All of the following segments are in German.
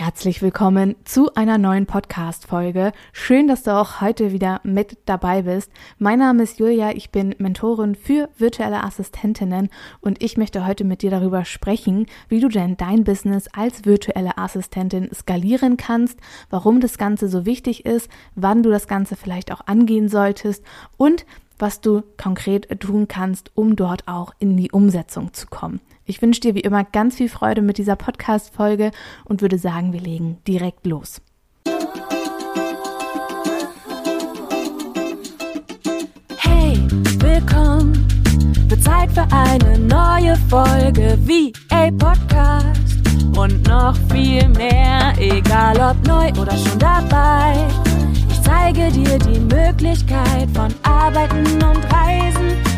herzlich willkommen zu einer neuen Podcast-Folge. Schön, dass du auch heute wieder mit dabei bist. Mein Name ist Julia, ich bin Mentorin für virtuelle Assistentinnen und ich möchte heute mit dir darüber sprechen, wie du denn dein Business als virtuelle Assistentin skalieren kannst, warum das Ganze so wichtig ist, wann du das Ganze vielleicht auch angehen solltest und was du konkret tun kannst, um dort auch in die Umsetzung zu kommen. Ich wünsche dir wie immer ganz viel Freude mit dieser Podcast-Folge und würde sagen, wir legen direkt los. Hey, willkommen. Wird Zeit für eine neue Folge VA Podcast und noch viel mehr, egal ob neu oder schon dabei. Ich zeige dir die Möglichkeit von Arbeiten und Reisen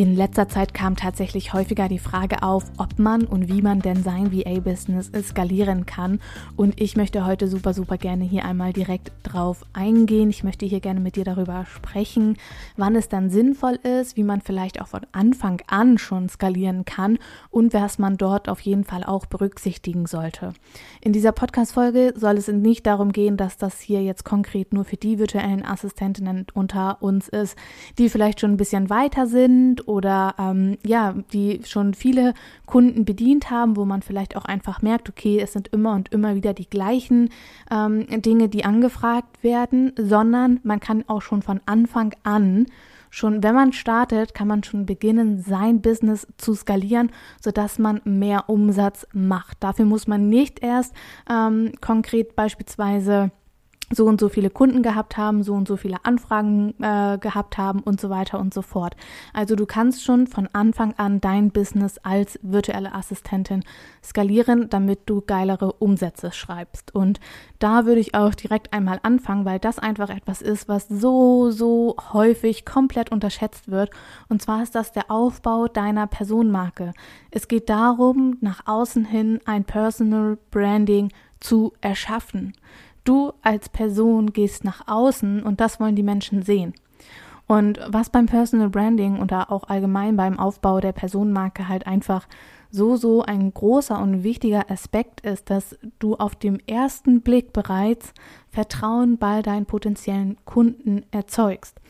In letzter Zeit kam tatsächlich häufiger die Frage auf, ob man und wie man denn sein VA-Business skalieren kann. Und ich möchte heute super, super gerne hier einmal direkt drauf eingehen. Ich möchte hier gerne mit dir darüber sprechen, wann es dann sinnvoll ist, wie man vielleicht auch von Anfang an schon skalieren kann und was man dort auf jeden Fall auch berücksichtigen sollte. In dieser Podcast-Folge soll es nicht darum gehen, dass das hier jetzt konkret nur für die virtuellen Assistentinnen unter uns ist, die vielleicht schon ein bisschen weiter sind oder ähm, ja, die schon viele Kunden bedient haben, wo man vielleicht auch einfach merkt, okay, es sind immer und immer wieder die gleichen ähm, Dinge, die angefragt werden, sondern man kann auch schon von Anfang an schon, wenn man startet, kann man schon beginnen, sein Business zu skalieren, sodass man mehr Umsatz macht. Dafür muss man nicht erst ähm, konkret beispielsweise so und so viele Kunden gehabt haben, so und so viele Anfragen äh, gehabt haben und so weiter und so fort. Also du kannst schon von Anfang an dein Business als virtuelle Assistentin skalieren, damit du geilere Umsätze schreibst. Und da würde ich auch direkt einmal anfangen, weil das einfach etwas ist, was so, so häufig komplett unterschätzt wird. Und zwar ist das der Aufbau deiner Personenmarke. Es geht darum, nach außen hin ein Personal Branding zu erschaffen. Du als Person gehst nach außen und das wollen die Menschen sehen. Und was beim Personal Branding oder auch allgemein beim Aufbau der Personenmarke halt einfach so, so ein großer und wichtiger Aspekt ist, dass du auf dem ersten Blick bereits Vertrauen bei deinen potenziellen Kunden erzeugst.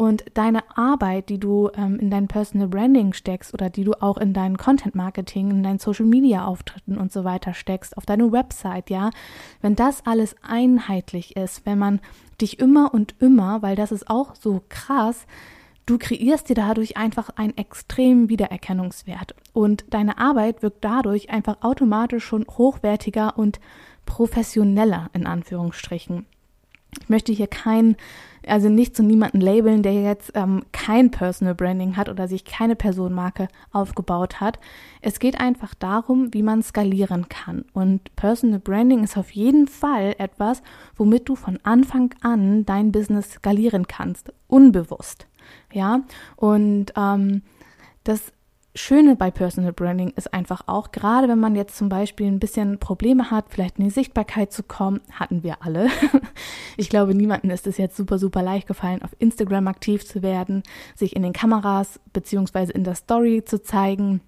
Und deine Arbeit, die du ähm, in dein Personal Branding steckst oder die du auch in dein Content Marketing, in deinen Social Media Auftritten und so weiter steckst, auf deine Website, ja, wenn das alles einheitlich ist, wenn man dich immer und immer, weil das ist auch so krass, du kreierst dir dadurch einfach einen extremen Wiedererkennungswert und deine Arbeit wirkt dadurch einfach automatisch schon hochwertiger und professioneller in Anführungsstrichen. Ich möchte hier kein, also nicht zu niemanden labeln, der jetzt ähm, kein Personal Branding hat oder sich keine Personenmarke aufgebaut hat. Es geht einfach darum, wie man skalieren kann. Und Personal Branding ist auf jeden Fall etwas, womit du von Anfang an dein Business skalieren kannst, unbewusst. Ja, und ähm, das Schöne bei Personal Branding ist einfach auch, gerade wenn man jetzt zum Beispiel ein bisschen Probleme hat, vielleicht in die Sichtbarkeit zu kommen, hatten wir alle. Ich glaube, niemandem ist es jetzt super, super leicht gefallen, auf Instagram aktiv zu werden, sich in den Kameras beziehungsweise in der Story zu zeigen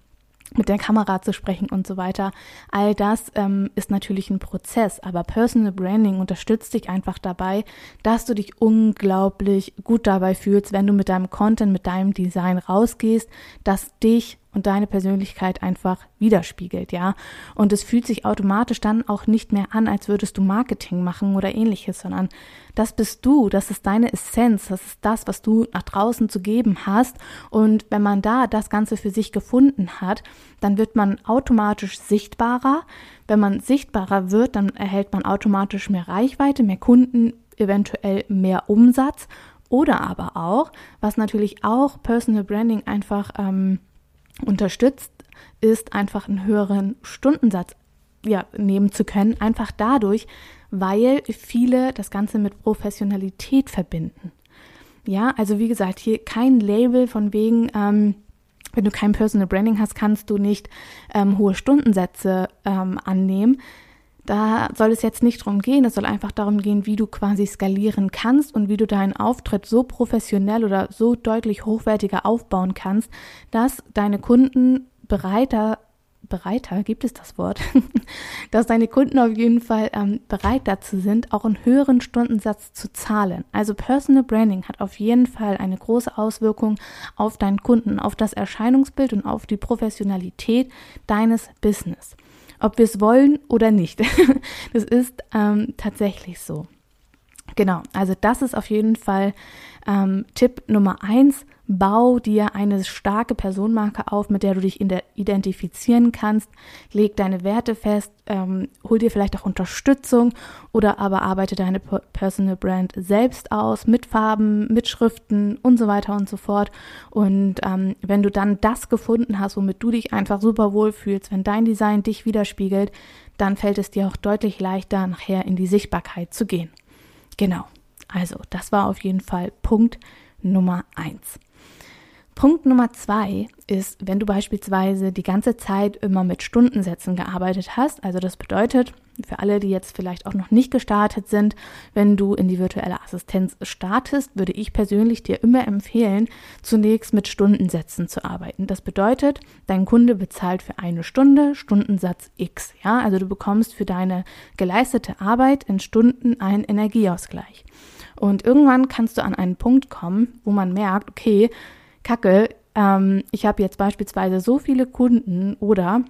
mit der Kamera zu sprechen und so weiter. All das ähm, ist natürlich ein Prozess, aber Personal Branding unterstützt dich einfach dabei, dass du dich unglaublich gut dabei fühlst, wenn du mit deinem Content, mit deinem Design rausgehst, dass dich und deine Persönlichkeit einfach widerspiegelt, ja. Und es fühlt sich automatisch dann auch nicht mehr an, als würdest du Marketing machen oder ähnliches, sondern das bist du, das ist deine Essenz, das ist das, was du nach draußen zu geben hast. Und wenn man da das Ganze für sich gefunden hat, dann wird man automatisch sichtbarer. Wenn man sichtbarer wird, dann erhält man automatisch mehr Reichweite, mehr Kunden, eventuell mehr Umsatz. Oder aber auch, was natürlich auch Personal Branding einfach ähm, unterstützt, ist einfach einen höheren Stundensatz ja, nehmen zu können, einfach dadurch, weil viele das Ganze mit Professionalität verbinden. Ja, also wie gesagt, hier kein Label von wegen, ähm, wenn du kein Personal Branding hast, kannst du nicht ähm, hohe Stundensätze ähm, annehmen. Da soll es jetzt nicht darum gehen, es soll einfach darum gehen, wie du quasi skalieren kannst und wie du deinen Auftritt so professionell oder so deutlich hochwertiger aufbauen kannst, dass deine Kunden bereiter bereiter, gibt es das Wort, dass deine Kunden auf jeden Fall ähm, bereit dazu sind, auch einen höheren Stundensatz zu zahlen. Also Personal Branding hat auf jeden Fall eine große Auswirkung auf deinen Kunden, auf das Erscheinungsbild und auf die Professionalität deines Business ob wir es wollen oder nicht. das ist ähm, tatsächlich so. Genau, also das ist auf jeden Fall ähm, Tipp Nummer eins. Bau dir eine starke Personenmarke auf, mit der du dich identifizieren kannst. Leg deine Werte fest, ähm, hol dir vielleicht auch Unterstützung oder aber arbeite deine Personal Brand selbst aus mit Farben, mit Schriften und so weiter und so fort. Und ähm, wenn du dann das gefunden hast, womit du dich einfach super wohl fühlst, wenn dein Design dich widerspiegelt, dann fällt es dir auch deutlich leichter, nachher in die Sichtbarkeit zu gehen. Genau. Also, das war auf jeden Fall Punkt Nummer eins. Punkt Nummer zwei ist, wenn du beispielsweise die ganze Zeit immer mit Stundensätzen gearbeitet hast. Also das bedeutet, für alle, die jetzt vielleicht auch noch nicht gestartet sind, wenn du in die virtuelle Assistenz startest, würde ich persönlich dir immer empfehlen, zunächst mit Stundensätzen zu arbeiten. Das bedeutet, dein Kunde bezahlt für eine Stunde Stundensatz X. Ja, also du bekommst für deine geleistete Arbeit in Stunden einen Energieausgleich. Und irgendwann kannst du an einen Punkt kommen, wo man merkt, okay, Kacke, ähm, ich habe jetzt beispielsweise so viele Kunden oder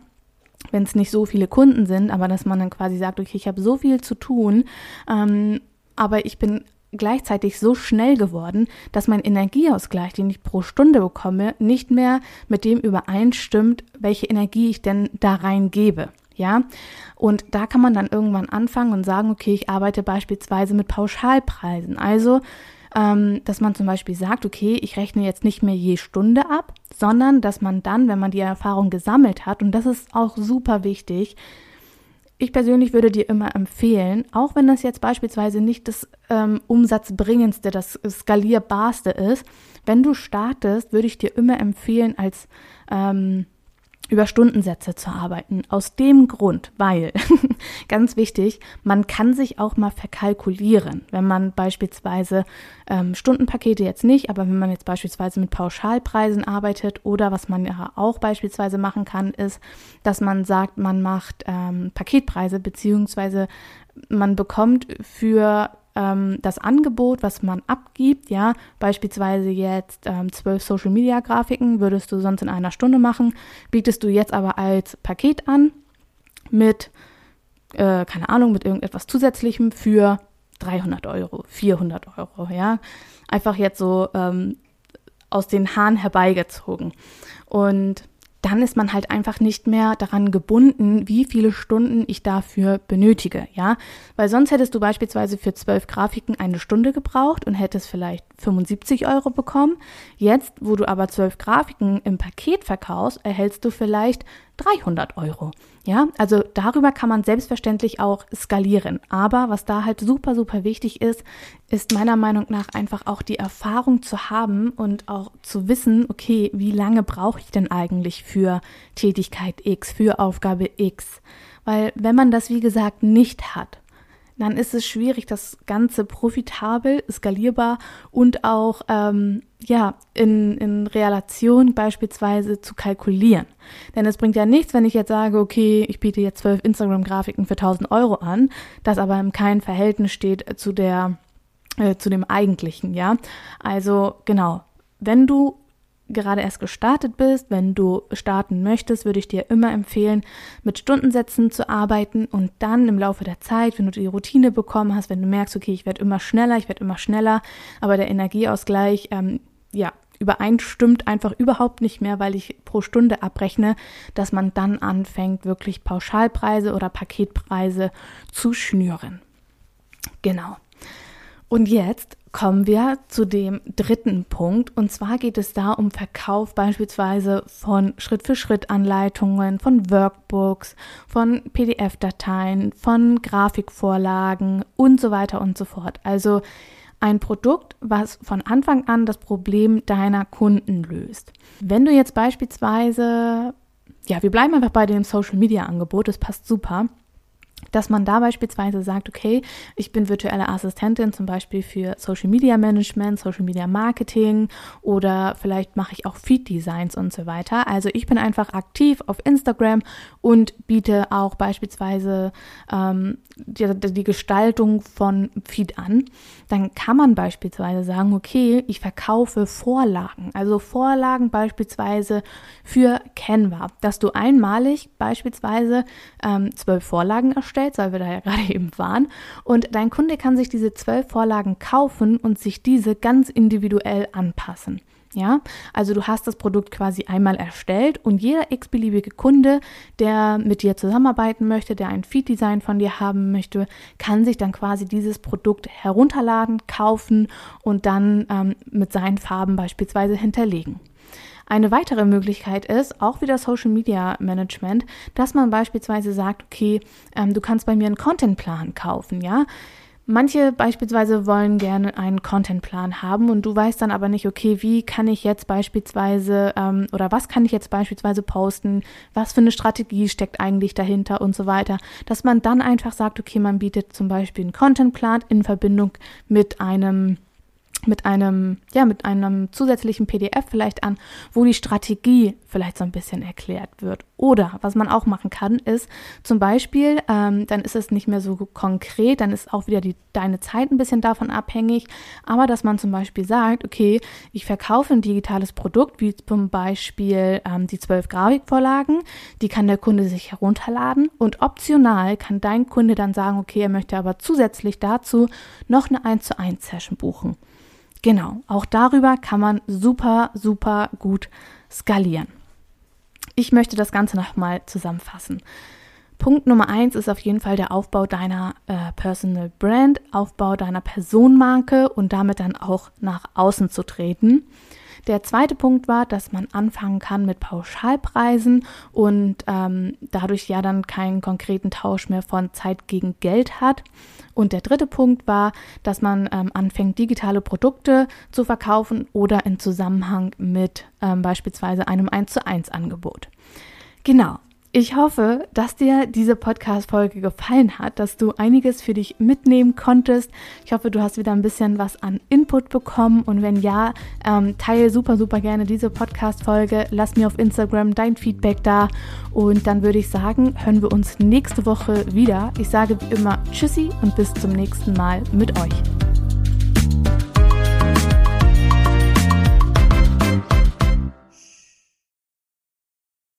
wenn es nicht so viele Kunden sind, aber dass man dann quasi sagt, okay, ich habe so viel zu tun, ähm, aber ich bin gleichzeitig so schnell geworden, dass mein Energieausgleich, den ich pro Stunde bekomme, nicht mehr mit dem übereinstimmt, welche Energie ich denn da reingebe. Ja, und da kann man dann irgendwann anfangen und sagen, okay, ich arbeite beispielsweise mit Pauschalpreisen. Also ähm, dass man zum Beispiel sagt, okay, ich rechne jetzt nicht mehr je Stunde ab, sondern dass man dann, wenn man die Erfahrung gesammelt hat, und das ist auch super wichtig, ich persönlich würde dir immer empfehlen, auch wenn das jetzt beispielsweise nicht das ähm, Umsatzbringendste, das skalierbarste ist, wenn du startest, würde ich dir immer empfehlen, als ähm, über Stundensätze zu arbeiten. Aus dem Grund, weil, ganz wichtig, man kann sich auch mal verkalkulieren. Wenn man beispielsweise ähm, Stundenpakete jetzt nicht, aber wenn man jetzt beispielsweise mit Pauschalpreisen arbeitet oder was man ja auch beispielsweise machen kann, ist, dass man sagt, man macht ähm, Paketpreise beziehungsweise man bekommt für ähm, das Angebot, was man abgibt, ja, beispielsweise jetzt ähm, zwölf Social Media Grafiken würdest du sonst in einer Stunde machen, bietest du jetzt aber als Paket an mit, äh, keine Ahnung, mit irgendetwas Zusätzlichem für 300 Euro, 400 Euro, ja, einfach jetzt so ähm, aus den Haaren herbeigezogen. Und dann ist man halt einfach nicht mehr daran gebunden, wie viele Stunden ich dafür benötige, ja. Weil sonst hättest du beispielsweise für zwölf Grafiken eine Stunde gebraucht und hättest vielleicht 75 Euro bekommen. Jetzt, wo du aber zwölf Grafiken im Paket verkaufst, erhältst du vielleicht 300 Euro. Ja, also darüber kann man selbstverständlich auch skalieren. Aber was da halt super, super wichtig ist, ist meiner Meinung nach einfach auch die Erfahrung zu haben und auch zu wissen, okay, wie lange brauche ich denn eigentlich für Tätigkeit X, für Aufgabe X? Weil wenn man das, wie gesagt, nicht hat, dann ist es schwierig, das Ganze profitabel, skalierbar und auch ähm, ja, in, in Relation beispielsweise zu kalkulieren. Denn es bringt ja nichts, wenn ich jetzt sage, okay, ich biete jetzt zwölf Instagram-Grafiken für 1000 Euro an, das aber im kein Verhältnis steht zu der, äh, zu dem eigentlichen, ja. Also genau, wenn du gerade erst gestartet bist, wenn du starten möchtest, würde ich dir immer empfehlen, mit Stundensätzen zu arbeiten und dann im Laufe der Zeit, wenn du die Routine bekommen hast, wenn du merkst, okay, ich werde immer schneller, ich werde immer schneller, aber der Energieausgleich, ähm, ja, übereinstimmt einfach überhaupt nicht mehr, weil ich pro Stunde abrechne, dass man dann anfängt, wirklich Pauschalpreise oder Paketpreise zu schnüren. Genau. Und jetzt kommen wir zu dem dritten Punkt. Und zwar geht es da um Verkauf beispielsweise von Schritt-für-Schritt-Anleitungen, von Workbooks, von PDF-Dateien, von Grafikvorlagen und so weiter und so fort. Also ein Produkt, was von Anfang an das Problem deiner Kunden löst. Wenn du jetzt beispielsweise, ja, wir bleiben einfach bei dem Social-Media-Angebot, das passt super dass man da beispielsweise sagt, okay, ich bin virtuelle Assistentin zum Beispiel für Social Media Management, Social Media Marketing oder vielleicht mache ich auch Feed Designs und so weiter. Also ich bin einfach aktiv auf Instagram und biete auch beispielsweise ähm, die, die Gestaltung von Feed an. Dann kann man beispielsweise sagen, okay, ich verkaufe Vorlagen, also Vorlagen beispielsweise für Canva, dass du einmalig beispielsweise ähm, zwölf Vorlagen erstellst vorgestellt, weil wir da ja gerade eben waren. Und dein Kunde kann sich diese zwölf Vorlagen kaufen und sich diese ganz individuell anpassen. Ja, also du hast das Produkt quasi einmal erstellt und jeder x-beliebige Kunde, der mit dir zusammenarbeiten möchte, der ein Feed-Design von dir haben möchte, kann sich dann quasi dieses Produkt herunterladen, kaufen und dann ähm, mit seinen Farben beispielsweise hinterlegen. Eine weitere Möglichkeit ist auch wieder Social Media Management, dass man beispielsweise sagt, okay, ähm, du kannst bei mir einen Contentplan kaufen, ja. Manche beispielsweise wollen gerne einen Contentplan haben und du weißt dann aber nicht, okay, wie kann ich jetzt beispielsweise ähm, oder was kann ich jetzt beispielsweise posten, was für eine Strategie steckt eigentlich dahinter und so weiter, dass man dann einfach sagt, okay, man bietet zum Beispiel einen Contentplan in Verbindung mit einem mit einem, ja, mit einem zusätzlichen PDF vielleicht an, wo die Strategie vielleicht so ein bisschen erklärt wird. Oder was man auch machen kann, ist zum Beispiel, ähm, dann ist es nicht mehr so konkret, dann ist auch wieder die, deine Zeit ein bisschen davon abhängig, aber dass man zum Beispiel sagt, okay, ich verkaufe ein digitales Produkt, wie zum Beispiel ähm, die zwölf Grafikvorlagen, die kann der Kunde sich herunterladen und optional kann dein Kunde dann sagen, okay, er möchte aber zusätzlich dazu noch eine 1 zu 1 Session buchen. Genau, auch darüber kann man super, super gut skalieren. Ich möchte das Ganze nochmal zusammenfassen. Punkt Nummer eins ist auf jeden Fall der Aufbau deiner äh, Personal Brand, Aufbau deiner Personenmarke und damit dann auch nach außen zu treten. Der zweite Punkt war, dass man anfangen kann mit Pauschalpreisen und ähm, dadurch ja dann keinen konkreten Tausch mehr von Zeit gegen Geld hat. Und der dritte Punkt war, dass man ähm, anfängt, digitale Produkte zu verkaufen oder in Zusammenhang mit ähm, beispielsweise einem 1 zu 1 Angebot. Genau, ich hoffe, dass dir diese Podcast-Folge gefallen hat, dass du einiges für dich mitnehmen konntest. Ich hoffe, du hast wieder ein bisschen was an Input bekommen und wenn ja, ähm, teile super, super gerne diese Podcast-Folge. Lass mir auf Instagram dein Feedback da und dann würde ich sagen, hören wir uns nächste Woche wieder. Ich sage wie immer Tschüssi und bis zum nächsten Mal mit euch.